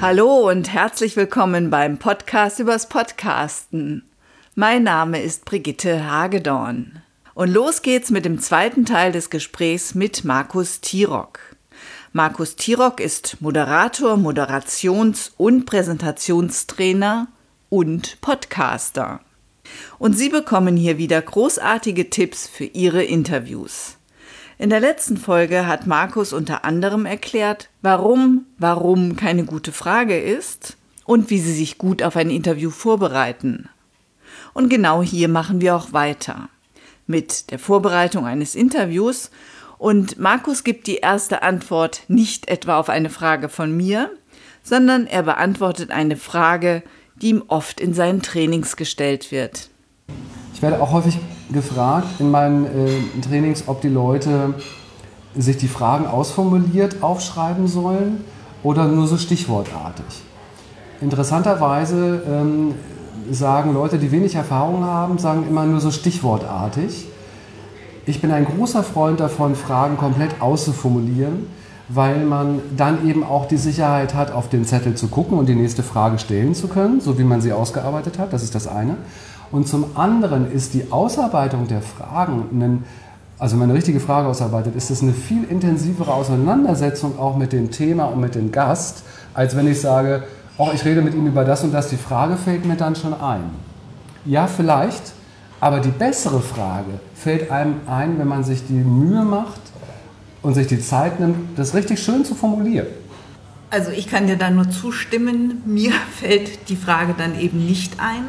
Hallo und herzlich willkommen beim Podcast übers Podcasten. Mein Name ist Brigitte Hagedorn. Und los geht's mit dem zweiten Teil des Gesprächs mit Markus Tirock. Markus Tirock ist Moderator, Moderations- und Präsentationstrainer und Podcaster. Und Sie bekommen hier wieder großartige Tipps für Ihre Interviews. In der letzten Folge hat Markus unter anderem erklärt, warum warum keine gute Frage ist und wie Sie sich gut auf ein Interview vorbereiten. Und genau hier machen wir auch weiter mit der Vorbereitung eines Interviews und Markus gibt die erste Antwort nicht etwa auf eine Frage von mir, sondern er beantwortet eine Frage, die ihm oft in seinen Trainings gestellt wird. Ich werde auch häufig gefragt in meinen äh, Trainings, ob die Leute sich die Fragen ausformuliert aufschreiben sollen oder nur so stichwortartig. Interessanterweise ähm, sagen Leute, die wenig Erfahrung haben, sagen immer nur so stichwortartig. Ich bin ein großer Freund davon, Fragen komplett auszuformulieren, weil man dann eben auch die Sicherheit hat, auf den Zettel zu gucken und die nächste Frage stellen zu können, so wie man sie ausgearbeitet hat. Das ist das eine. Und zum anderen ist die Ausarbeitung der Fragen, ein, also wenn man eine richtige Frage ausarbeitet, ist es eine viel intensivere Auseinandersetzung auch mit dem Thema und mit dem Gast, als wenn ich sage, oh, ich rede mit Ihnen über das und das, die Frage fällt mir dann schon ein. Ja, vielleicht, aber die bessere Frage fällt einem ein, wenn man sich die Mühe macht und sich die Zeit nimmt, das richtig schön zu formulieren. Also ich kann dir da nur zustimmen. Mir fällt die Frage dann eben nicht ein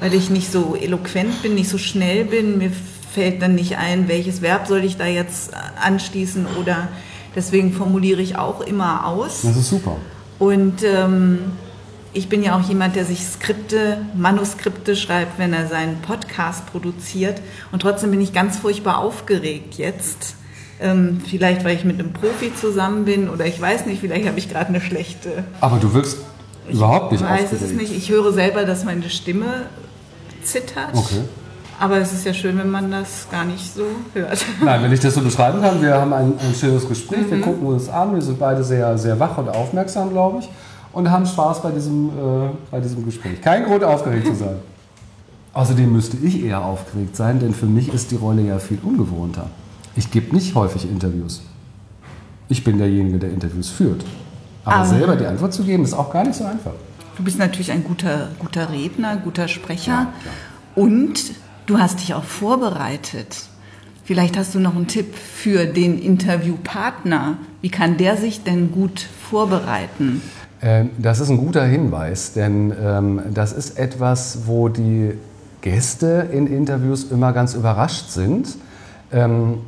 weil ich nicht so eloquent bin, nicht so schnell bin. Mir fällt dann nicht ein, welches Verb soll ich da jetzt anschließen oder deswegen formuliere ich auch immer aus. Das ist super. Und ähm, ich bin ja auch jemand, der sich Skripte, Manuskripte schreibt, wenn er seinen Podcast produziert. Und trotzdem bin ich ganz furchtbar aufgeregt jetzt. Ähm, vielleicht, weil ich mit einem Profi zusammen bin oder ich weiß nicht, vielleicht habe ich gerade eine schlechte. Aber du wirkst überhaupt nicht aufgeregt. Ich weiß es nicht. Ich höre selber, dass meine Stimme zittert. Okay. Aber es ist ja schön, wenn man das gar nicht so hört. Nein, wenn ich das so beschreiben kann, wir haben ein, ein schönes Gespräch, mhm. wir gucken uns an, wir sind beide sehr, sehr wach und aufmerksam, glaube ich, und haben Spaß bei diesem, äh, bei diesem Gespräch. Kein Grund, aufgeregt zu sein. Außerdem müsste ich eher aufgeregt sein, denn für mich ist die Rolle ja viel ungewohnter. Ich gebe nicht häufig Interviews. Ich bin derjenige, der Interviews führt. Aber, Aber selber die Antwort zu geben, ist auch gar nicht so einfach. Du bist natürlich ein guter, guter Redner, guter Sprecher ja, und du hast dich auch vorbereitet. Vielleicht hast du noch einen Tipp für den Interviewpartner. Wie kann der sich denn gut vorbereiten? Ähm, das ist ein guter Hinweis, denn ähm, das ist etwas, wo die Gäste in Interviews immer ganz überrascht sind. Ähm,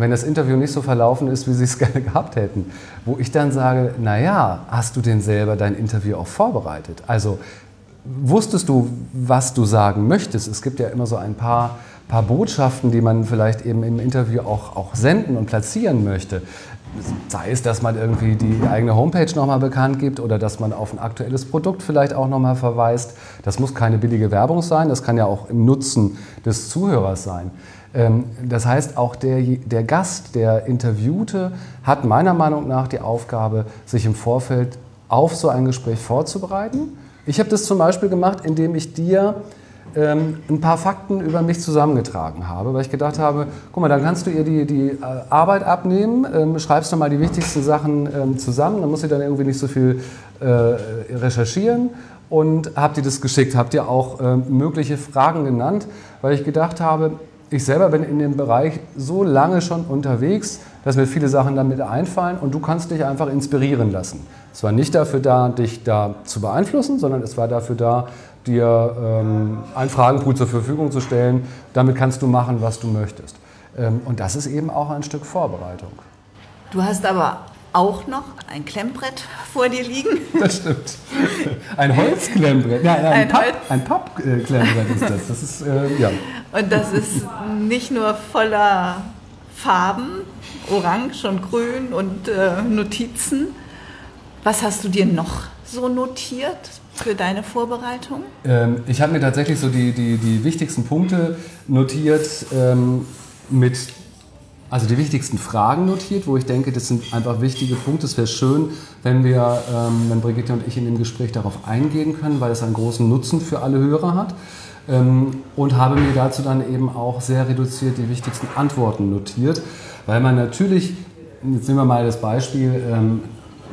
wenn das Interview nicht so verlaufen ist, wie Sie es gerne gehabt hätten, wo ich dann sage, naja, hast du denn selber dein Interview auch vorbereitet? Also wusstest du, was du sagen möchtest? Es gibt ja immer so ein paar, paar Botschaften, die man vielleicht eben im Interview auch, auch senden und platzieren möchte. Sei es, dass man irgendwie die eigene Homepage nochmal bekannt gibt oder dass man auf ein aktuelles Produkt vielleicht auch nochmal verweist. Das muss keine billige Werbung sein, das kann ja auch im Nutzen des Zuhörers sein. Ähm, das heißt, auch der, der Gast, der Interviewte, hat meiner Meinung nach die Aufgabe, sich im Vorfeld auf so ein Gespräch vorzubereiten. Ich habe das zum Beispiel gemacht, indem ich dir ähm, ein paar Fakten über mich zusammengetragen habe, weil ich gedacht habe, guck mal, dann kannst du ihr die, die äh, Arbeit abnehmen, ähm, schreibst du mal die wichtigsten Sachen ähm, zusammen, dann muss sie dann irgendwie nicht so viel äh, recherchieren. Und habt ihr das geschickt, habt ihr auch äh, mögliche Fragen genannt, weil ich gedacht habe, ich selber bin in dem Bereich so lange schon unterwegs, dass mir viele Sachen damit einfallen und du kannst dich einfach inspirieren lassen. Es war nicht dafür da, dich da zu beeinflussen, sondern es war dafür da, dir ähm, einen Fragenpool zur Verfügung zu stellen. Damit kannst du machen, was du möchtest. Ähm, und das ist eben auch ein Stück Vorbereitung. Du hast aber auch noch ein Klemmbrett vor dir liegen. Das stimmt. Ein Holzklemmbrett. Nein, ein, ein, Papp, Holz ein Pappklemmbrett ist das. das ist, äh, ja. Und das ist nicht nur voller Farben, orange und grün und äh, Notizen. Was hast du dir noch so notiert für deine Vorbereitung? Ähm, ich habe mir tatsächlich so die, die, die wichtigsten Punkte notiert ähm, mit Also die wichtigsten Fragen notiert, wo ich denke, das sind einfach wichtige Punkte. Es wäre schön, wenn wir, ähm, wenn Brigitte und ich in dem Gespräch darauf eingehen können, weil es einen großen Nutzen für alle Hörer hat. Ähm, und habe mir dazu dann eben auch sehr reduziert die wichtigsten Antworten notiert, weil man natürlich, jetzt nehmen wir mal das Beispiel ähm,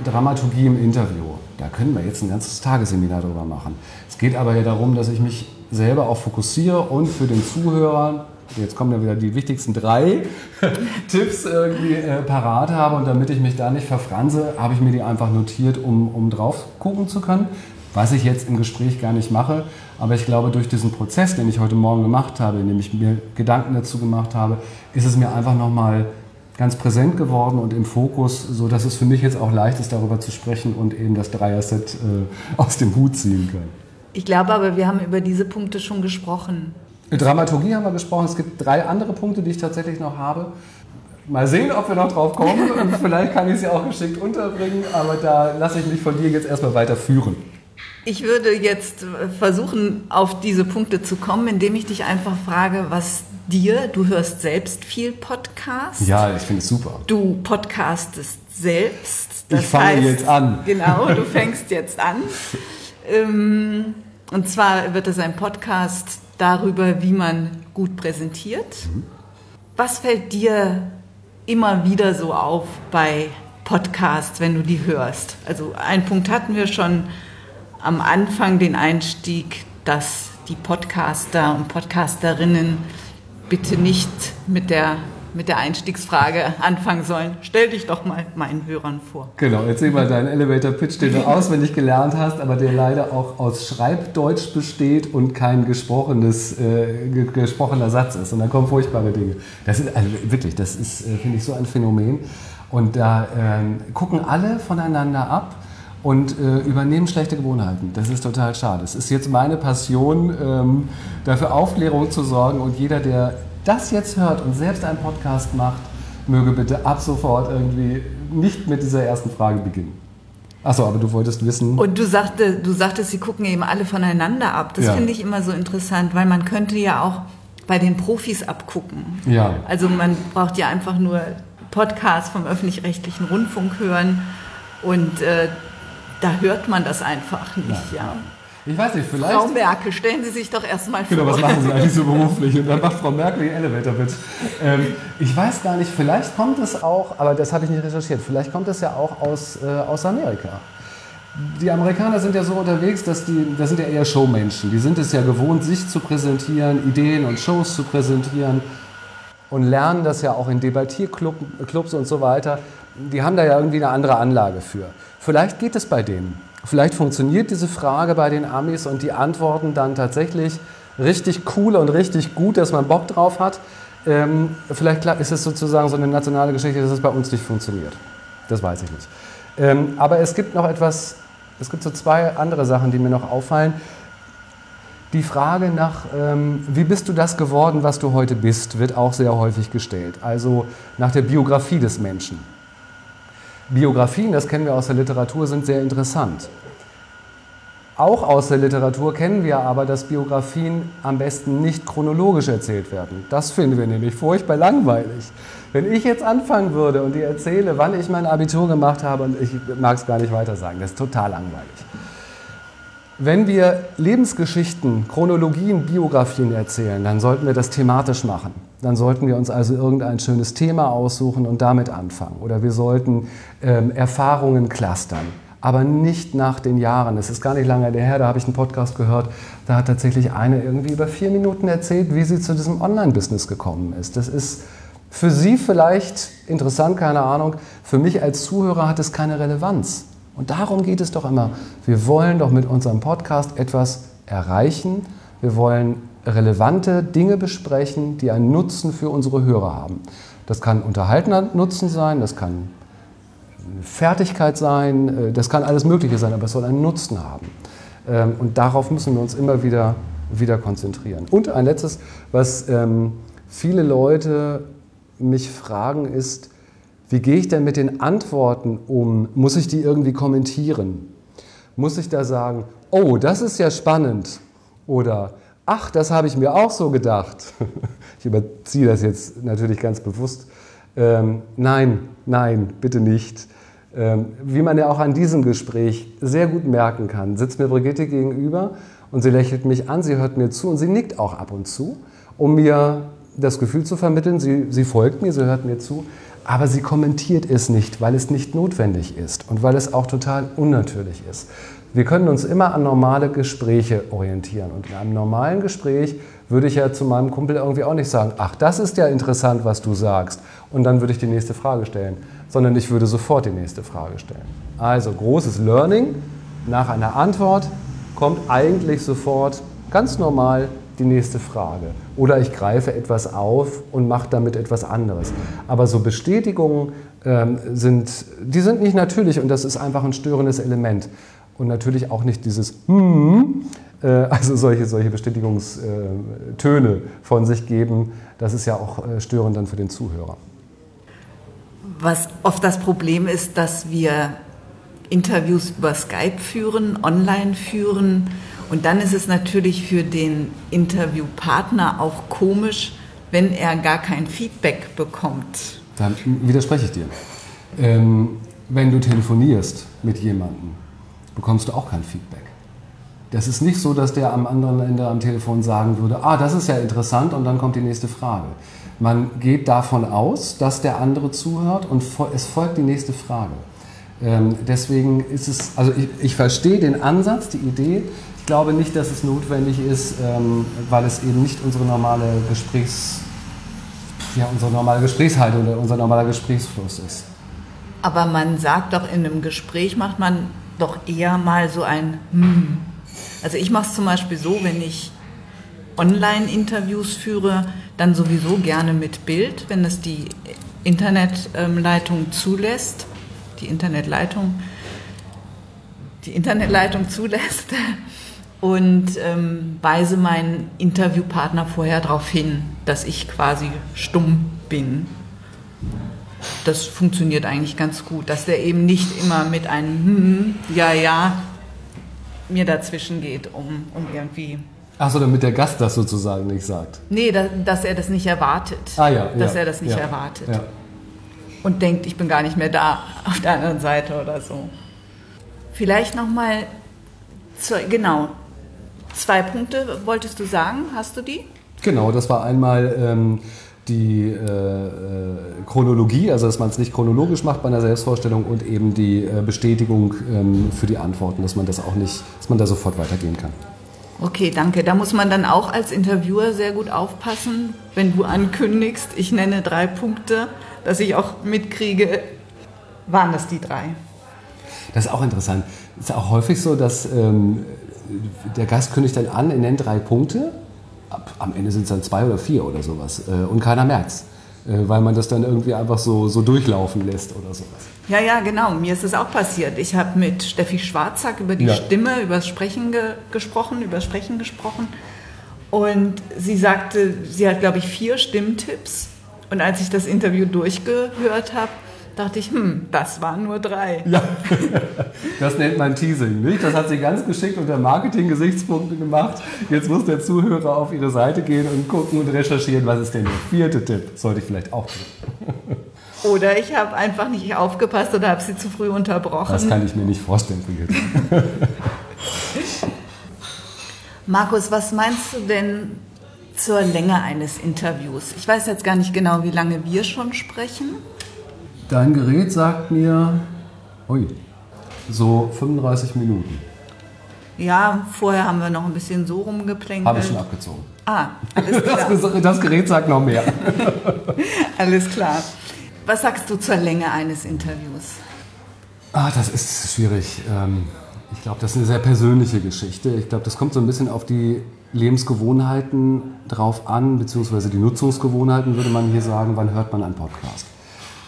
Dramaturgie im Interview. Da können wir jetzt ein ganzes Tagesseminar drüber machen. Es geht aber ja darum, dass ich mich selber auch fokussiere und für den Zuhörer jetzt kommen ja wieder die wichtigsten drei Tipps irgendwie äh, parat habe und damit ich mich da nicht verfranse, habe ich mir die einfach notiert, um, um drauf gucken zu können. Was ich jetzt im Gespräch gar nicht mache, aber ich glaube, durch diesen Prozess, den ich heute Morgen gemacht habe, in dem ich mir Gedanken dazu gemacht habe, ist es mir einfach nochmal ganz präsent geworden und im Fokus, sodass es für mich jetzt auch leicht ist, darüber zu sprechen und eben das Dreier-Set äh, aus dem Hut ziehen kann. Ich glaube aber, wir haben über diese Punkte schon gesprochen. Dramaturgie haben wir gesprochen. Es gibt drei andere Punkte, die ich tatsächlich noch habe. Mal sehen, ob wir noch drauf kommen. Vielleicht kann ich sie auch geschickt unterbringen, aber da lasse ich mich von dir jetzt erstmal weiter führen. Ich würde jetzt versuchen, auf diese Punkte zu kommen, indem ich dich einfach frage, was dir, du hörst selbst viel Podcast. Ja, ich finde es super. Du podcastest selbst. Ich fange heißt, jetzt an. Genau, du fängst jetzt an. Ähm, und zwar wird es ein Podcast darüber, wie man gut präsentiert. Was fällt dir immer wieder so auf bei Podcasts, wenn du die hörst? Also ein Punkt hatten wir schon am Anfang, den Einstieg, dass die Podcaster und Podcasterinnen bitte nicht mit der mit der Einstiegsfrage anfangen sollen. Stell dich doch mal meinen Hörern vor. Genau, erzähl mal deinen Elevator-Pitch, den du auswendig gelernt hast, aber der leider auch aus Schreibdeutsch besteht und kein gesprochenes, äh, gesprochener Satz ist. Und dann kommen furchtbare Dinge. Das ist also wirklich, das ist, äh, finde ich, so ein Phänomen. Und da äh, gucken alle voneinander ab und äh, übernehmen schlechte Gewohnheiten. Das ist total schade. Es ist jetzt meine Passion, ähm, dafür Aufklärung zu sorgen und jeder, der das jetzt hört und selbst einen Podcast macht, möge bitte ab sofort irgendwie nicht mit dieser ersten Frage beginnen. Achso, aber du wolltest wissen. Und du, sagte, du sagtest, sie gucken eben alle voneinander ab. Das ja. finde ich immer so interessant, weil man könnte ja auch bei den Profis abgucken. Ja. Also man braucht ja einfach nur Podcasts vom öffentlich-rechtlichen Rundfunk hören und äh, da hört man das einfach nicht. Ja. ja. Ich weiß nicht, vielleicht. Frau Merkel, stellen Sie sich doch erstmal vor. Genau, was machen Sie eigentlich so beruflich? Und dann macht Frau Merkel die Elevator mit. Ähm, ich weiß gar nicht, vielleicht kommt es auch, aber das habe ich nicht recherchiert, vielleicht kommt es ja auch aus, äh, aus Amerika. Die Amerikaner sind ja so unterwegs, dass die, das sind ja eher Showmenschen. Die sind es ja gewohnt, sich zu präsentieren, Ideen und Shows zu präsentieren und lernen das ja auch in Debattierclubs und so weiter. Die haben da ja irgendwie eine andere Anlage für. Vielleicht geht es bei denen. Vielleicht funktioniert diese Frage bei den Amis und die antworten dann tatsächlich richtig cool und richtig gut, dass man Bock drauf hat. Ähm, vielleicht ist es sozusagen so eine nationale Geschichte, dass es bei uns nicht funktioniert. Das weiß ich nicht. Ähm, aber es gibt noch etwas, es gibt so zwei andere Sachen, die mir noch auffallen. Die Frage nach, ähm, wie bist du das geworden, was du heute bist, wird auch sehr häufig gestellt. Also nach der Biografie des Menschen. Biografien, das kennen wir aus der Literatur, sind sehr interessant. Auch aus der Literatur kennen wir aber, dass Biografien am besten nicht chronologisch erzählt werden. Das finden wir nämlich furchtbar langweilig. Wenn ich jetzt anfangen würde und dir erzähle, wann ich mein Abitur gemacht habe, und ich mag es gar nicht weiter sagen, das ist total langweilig. Wenn wir Lebensgeschichten, Chronologien, Biografien erzählen, dann sollten wir das thematisch machen. Dann sollten wir uns also irgendein schönes Thema aussuchen und damit anfangen. Oder wir sollten ähm, Erfahrungen clustern, aber nicht nach den Jahren. Es ist gar nicht lange her, da habe ich einen Podcast gehört, da hat tatsächlich eine irgendwie über vier Minuten erzählt, wie sie zu diesem Online-Business gekommen ist. Das ist für Sie vielleicht interessant, keine Ahnung. Für mich als Zuhörer hat es keine Relevanz. Und darum geht es doch immer. Wir wollen doch mit unserem Podcast etwas erreichen. Wir wollen relevante Dinge besprechen, die einen Nutzen für unsere Hörer haben. Das kann unterhaltener Nutzen sein, das kann Fertigkeit sein, äh, das kann alles Mögliche sein, aber es soll einen Nutzen haben. Ähm, und darauf müssen wir uns immer wieder, wieder konzentrieren. Und ein letztes, was ähm, viele Leute mich fragen, ist, wie gehe ich denn mit den Antworten um? Muss ich die irgendwie kommentieren? Muss ich da sagen, oh, das ist ja spannend? Oder, ach, das habe ich mir auch so gedacht. Ich überziehe das jetzt natürlich ganz bewusst. Ähm, nein, nein, bitte nicht. Ähm, wie man ja auch an diesem Gespräch sehr gut merken kann, sitzt mir Brigitte gegenüber und sie lächelt mich an, sie hört mir zu und sie nickt auch ab und zu, um mir das Gefühl zu vermitteln, sie, sie folgt mir, sie hört mir zu, aber sie kommentiert es nicht, weil es nicht notwendig ist und weil es auch total unnatürlich ist. Wir können uns immer an normale Gespräche orientieren und in einem normalen Gespräch würde ich ja zu meinem Kumpel irgendwie auch nicht sagen, ach, das ist ja interessant, was du sagst und dann würde ich die nächste Frage stellen sondern ich würde sofort die nächste Frage stellen. Also großes Learning. Nach einer Antwort kommt eigentlich sofort ganz normal die nächste Frage. Oder ich greife etwas auf und mache damit etwas anderes. Aber so Bestätigungen ähm, sind, die sind nicht natürlich und das ist einfach ein störendes Element. Und natürlich auch nicht dieses hm, äh, also solche, solche Bestätigungstöne von sich geben. Das ist ja auch äh, störend dann für den Zuhörer was oft das Problem ist, dass wir Interviews über Skype führen, online führen. Und dann ist es natürlich für den Interviewpartner auch komisch, wenn er gar kein Feedback bekommt. Dann widerspreche ich dir. Ähm, wenn du telefonierst mit jemandem, bekommst du auch kein Feedback. Das ist nicht so, dass der am anderen Ende am Telefon sagen würde, ah, das ist ja interessant und dann kommt die nächste Frage. Man geht davon aus, dass der andere zuhört und es folgt die nächste Frage. Ähm, deswegen ist es, also ich, ich, verstehe den Ansatz, die Idee. Ich glaube nicht, dass es notwendig ist, ähm, weil es eben nicht unsere normale Gesprächs, ja, unsere normale Gesprächshaltung oder unser normaler Gesprächsfluss ist. Aber man sagt doch in einem Gespräch macht man doch eher mal so ein Hm. Also ich mache es zum Beispiel so, wenn ich Online-Interviews führe, dann sowieso gerne mit Bild, wenn es die Internetleitung zulässt, die Internetleitung, die Internetleitung zulässt und ähm, weise meinen Interviewpartner vorher darauf hin, dass ich quasi stumm bin. Das funktioniert eigentlich ganz gut, dass der eben nicht immer mit einem hm, ja, ja mir dazwischen geht, um, um irgendwie Achso, damit der Gast das sozusagen nicht sagt. Nee, da, dass er das nicht erwartet. Ah ja. Dass ja, er das nicht ja, erwartet. Ja. Und denkt, ich bin gar nicht mehr da auf der anderen Seite oder so. Vielleicht nochmal, genau, zwei Punkte wolltest du sagen. Hast du die? Genau, das war einmal ähm, die äh, äh, Chronologie, also dass man es nicht chronologisch macht bei einer Selbstvorstellung und eben die äh, Bestätigung ähm, für die Antworten, dass man das auch nicht, dass man da sofort weitergehen kann. Okay, danke. Da muss man dann auch als Interviewer sehr gut aufpassen, wenn du ankündigst, ich nenne drei Punkte, dass ich auch mitkriege, waren das die drei? Das ist auch interessant. Es ist auch häufig so, dass ähm, der Gast kündigt dann an, er nennt drei Punkte, am Ende sind es dann zwei oder vier oder sowas äh, und keiner merkt es, äh, weil man das dann irgendwie einfach so, so durchlaufen lässt oder sowas. Ja, ja, genau. Mir ist es auch passiert. Ich habe mit Steffi Schwarzack über die ja. Stimme, über das Sprechen ge gesprochen, über das Sprechen gesprochen. Und sie sagte, sie hat, glaube ich, vier Stimmtipps. Und als ich das Interview durchgehört habe, dachte ich, hm, das waren nur drei. Ja, das nennt man Teasing, nicht? Das hat sie ganz geschickt unter Marketing-Gesichtspunkten gemacht. Jetzt muss der Zuhörer auf ihre Seite gehen und gucken und recherchieren, was ist denn der vierte Tipp? Sollte ich vielleicht auch tun. Oder ich habe einfach nicht aufgepasst oder habe sie zu früh unterbrochen. Das kann ich mir nicht vorstellen, Brigitte. Markus, was meinst du denn zur Länge eines Interviews? Ich weiß jetzt gar nicht genau, wie lange wir schon sprechen. Dein Gerät sagt mir, ui, so 35 Minuten. Ja, vorher haben wir noch ein bisschen so rumgeplänkelt. Habe ich schon abgezogen. Ah, alles klar. Das, das Gerät sagt noch mehr. alles klar. Was sagst du zur Länge eines Interviews? Ah, das ist schwierig. Ähm, ich glaube, das ist eine sehr persönliche Geschichte. Ich glaube, das kommt so ein bisschen auf die Lebensgewohnheiten drauf an, beziehungsweise die Nutzungsgewohnheiten, würde man hier sagen. Wann hört man einen Podcast?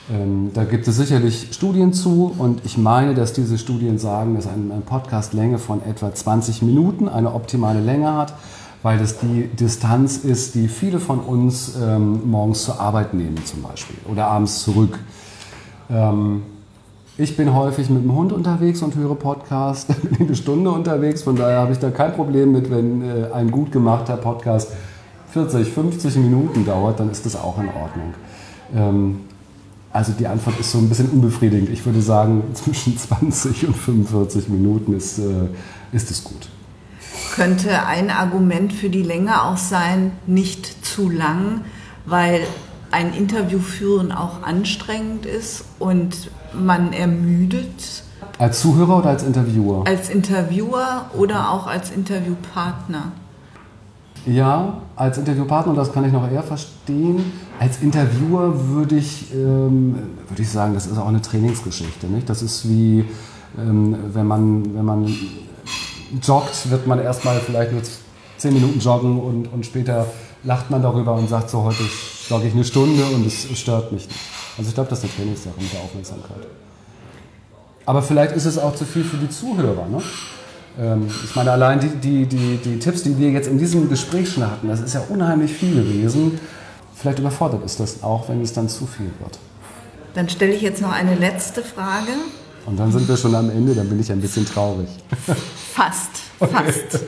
Ähm, da gibt es sicherlich Studien zu und ich meine, dass diese Studien sagen, dass eine Podcastlänge von etwa 20 Minuten eine optimale Länge hat weil das die Distanz ist, die viele von uns ähm, morgens zur Arbeit nehmen zum Beispiel oder abends zurück. Ähm, ich bin häufig mit dem Hund unterwegs und höre Podcast, bin eine Stunde unterwegs, von daher habe ich da kein Problem mit, wenn äh, ein gut gemachter Podcast 40, 50 Minuten dauert, dann ist das auch in Ordnung. Also die Antwort ist so ein bisschen unbefriedigend. Ich würde sagen, zwischen 20 und 45 Minuten ist, äh, ist es gut. Könnte ein Argument für die Länge auch sein, nicht zu lang, weil ein Interview führen auch anstrengend ist und man ermüdet? Als Zuhörer oder als Interviewer? Als Interviewer oder auch als Interviewpartner. Ja, als Interviewpartner, das kann ich noch eher verstehen. Als Interviewer würde ich, ähm, würde ich sagen, das ist auch eine Trainingsgeschichte. Nicht? Das ist wie, ähm, wenn, man, wenn man joggt, wird man erstmal vielleicht nur zehn Minuten joggen und, und später lacht man darüber und sagt so, heute jogge ich eine Stunde und es, stört mich nicht. Also ich glaube, das ist eine Trainingssache mit der Aufmerksamkeit. Aber vielleicht ist es auch zu viel für die Zuhörer. Ne? Ähm, ich meine, allein die, die, die, die Tipps, die wir jetzt in diesem Gespräch schon hatten, das ist ja unheimlich viel gewesen. Vielleicht überfordert ist das auch, wenn es dann zu viel wird. Dann stelle ich jetzt noch eine letzte Frage. Und dann sind wir schon am Ende, dann bin ich ein bisschen traurig. Fast, fast.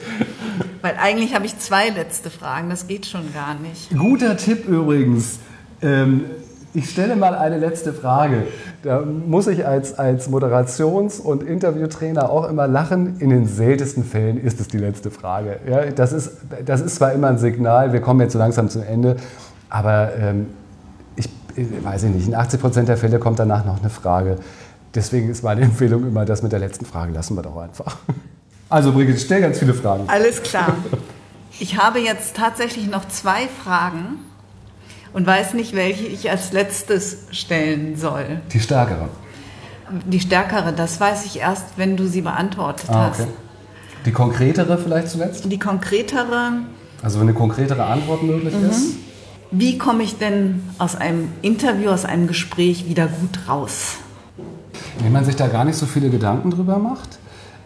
Weil eigentlich habe ich zwei letzte Fragen, das geht schon gar nicht. Guter Tipp übrigens. Ähm, ich stelle mal eine letzte Frage. Da muss ich als, als Moderations- und Interviewtrainer auch immer lachen. In den seltensten Fällen ist es die letzte Frage. Ja, das, ist, das ist zwar immer ein Signal, wir kommen jetzt so langsam zum Ende, aber ähm, ich, ich weiß nicht, in 80 Prozent der Fälle kommt danach noch eine Frage. Deswegen ist meine Empfehlung immer, das mit der letzten Frage lassen wir doch einfach. Also Brigitte, stell ganz viele Fragen. Alles klar. Ich habe jetzt tatsächlich noch zwei Fragen und weiß nicht, welche ich als letztes stellen soll. Die stärkere. Die stärkere, das weiß ich erst, wenn du sie beantwortet ah, okay. hast. Die konkretere vielleicht zuletzt? Die konkretere. Also wenn eine konkretere Antwort möglich mhm. ist. Wie komme ich denn aus einem Interview, aus einem Gespräch wieder gut raus? Wenn man sich da gar nicht so viele Gedanken drüber macht,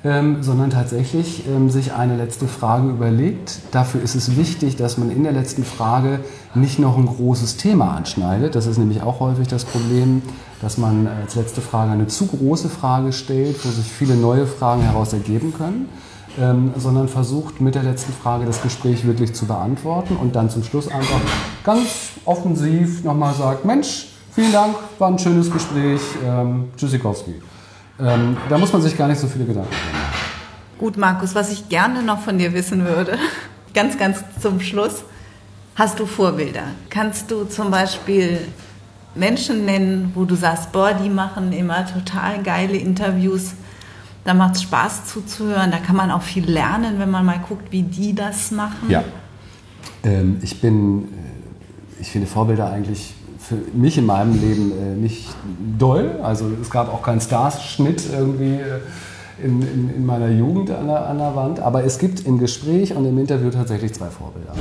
ähm, sondern tatsächlich ähm, sich eine letzte Frage überlegt. Dafür ist es wichtig, dass man in der letzten Frage nicht noch ein großes Thema anschneidet. Das ist nämlich auch häufig das Problem, dass man als letzte Frage eine zu große Frage stellt, wo sich viele neue Fragen heraus ergeben können. Ähm, sondern versucht mit der letzten Frage das Gespräch wirklich zu beantworten und dann zum Schluss einfach ganz offensiv nochmal sagt, Mensch, vielen Dank, war ein schönes Gespräch, ähm, Tschüssikowski. Ähm, da muss man sich gar nicht so viele Gedanken machen. Gut, Markus, was ich gerne noch von dir wissen würde, ganz, ganz zum Schluss, hast du Vorbilder? Kannst du zum Beispiel Menschen nennen, wo du sagst, boah, die machen immer total geile Interviews, da macht es Spaß zuzuhören, da kann man auch viel lernen, wenn man mal guckt, wie die das machen? Ja, ähm, ich bin, äh, ich finde Vorbilder eigentlich für mich in meinem Leben äh, nicht doll. Also es gab auch keinen Starschnitt irgendwie äh, in, in, in, meiner Jugend an der, an der, Wand. Aber es gibt im Gespräch und im Interview tatsächlich zwei Vorbilder.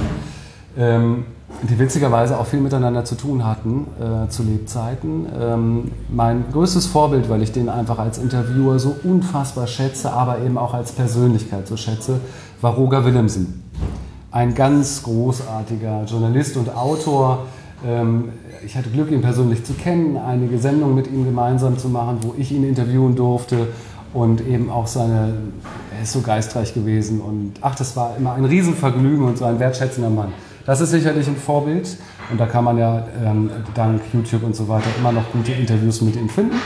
Ähm, die witzigerweise auch viel miteinander zu tun hatten äh, zu Lebzeiten. Ähm, mein größtes Vorbild, weil ich den einfach als Interviewer so unfassbar schätze, aber eben auch als Persönlichkeit so schätze, war Roger Willemsen. Ein ganz großartiger Journalist und Autor, ich hatte Glück, ihn persönlich zu kennen, einige Sendungen mit ihm gemeinsam zu machen, wo ich ihn interviewen durfte und eben auch seine, er ist so geistreich gewesen und ach, das war immer ein Riesenvergnügen und so ein wertschätzender Mann. Das ist sicherlich ein Vorbild und da kann man ja ähm, dank YouTube und so weiter immer noch gute Interviews mit ihm finden.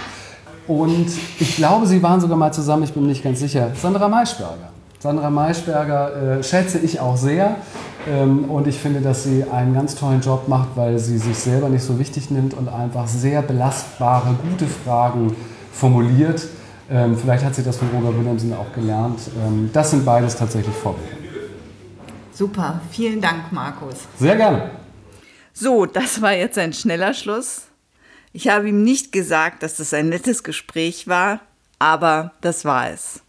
Und ich glaube, sie waren sogar mal zusammen, ich bin nicht ganz sicher, Sandra Maischberger. Sandra Maischberger äh, schätze ich auch sehr. Ähm, und ich finde, dass sie einen ganz tollen Job macht, weil sie sich selber nicht so wichtig nimmt und einfach sehr belastbare, gute Fragen formuliert. Ähm, vielleicht hat sie das von Roger Williamson auch gelernt. Ähm, das sind beides tatsächlich Vorbilder. Super, vielen Dank, Markus. Sehr gerne. So, das war jetzt ein schneller Schluss. Ich habe ihm nicht gesagt, dass das ein nettes Gespräch war, aber das war es.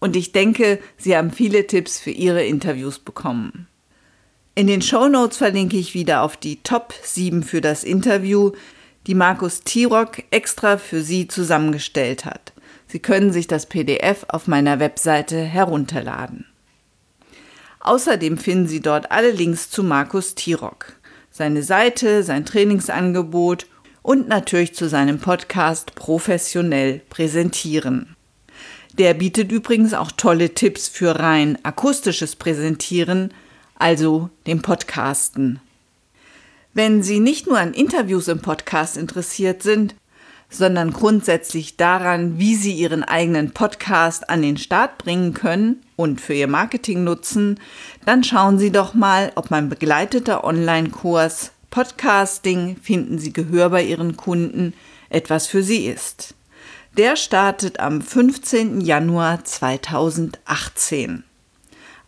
Und ich denke, Sie haben viele Tipps für Ihre Interviews bekommen. In den Show Notes verlinke ich wieder auf die Top 7 für das Interview, die Markus Tirock extra für Sie zusammengestellt hat. Sie können sich das PDF auf meiner Webseite herunterladen. Außerdem finden Sie dort alle Links zu Markus Tirock, seine Seite, sein Trainingsangebot und natürlich zu seinem Podcast Professionell präsentieren. Der bietet übrigens auch tolle Tipps für rein akustisches Präsentieren, also dem Podcasten. Wenn Sie nicht nur an Interviews im Podcast interessiert sind, sondern grundsätzlich daran, wie Sie Ihren eigenen Podcast an den Start bringen können und für Ihr Marketing nutzen, dann schauen Sie doch mal, ob mein begleiteter Online-Kurs Podcasting finden Sie Gehör bei Ihren Kunden etwas für Sie ist. Der startet am 15. Januar 2018.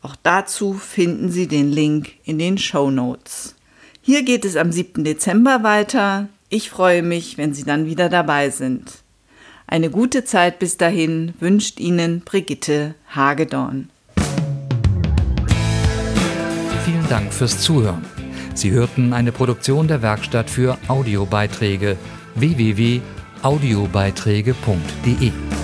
Auch dazu finden Sie den Link in den Show Notes. Hier geht es am 7. Dezember weiter. Ich freue mich, wenn Sie dann wieder dabei sind. Eine gute Zeit bis dahin wünscht Ihnen Brigitte Hagedorn. Vielen Dank fürs Zuhören. Sie hörten eine Produktion der Werkstatt für Audiobeiträge www.audiobeiträge.de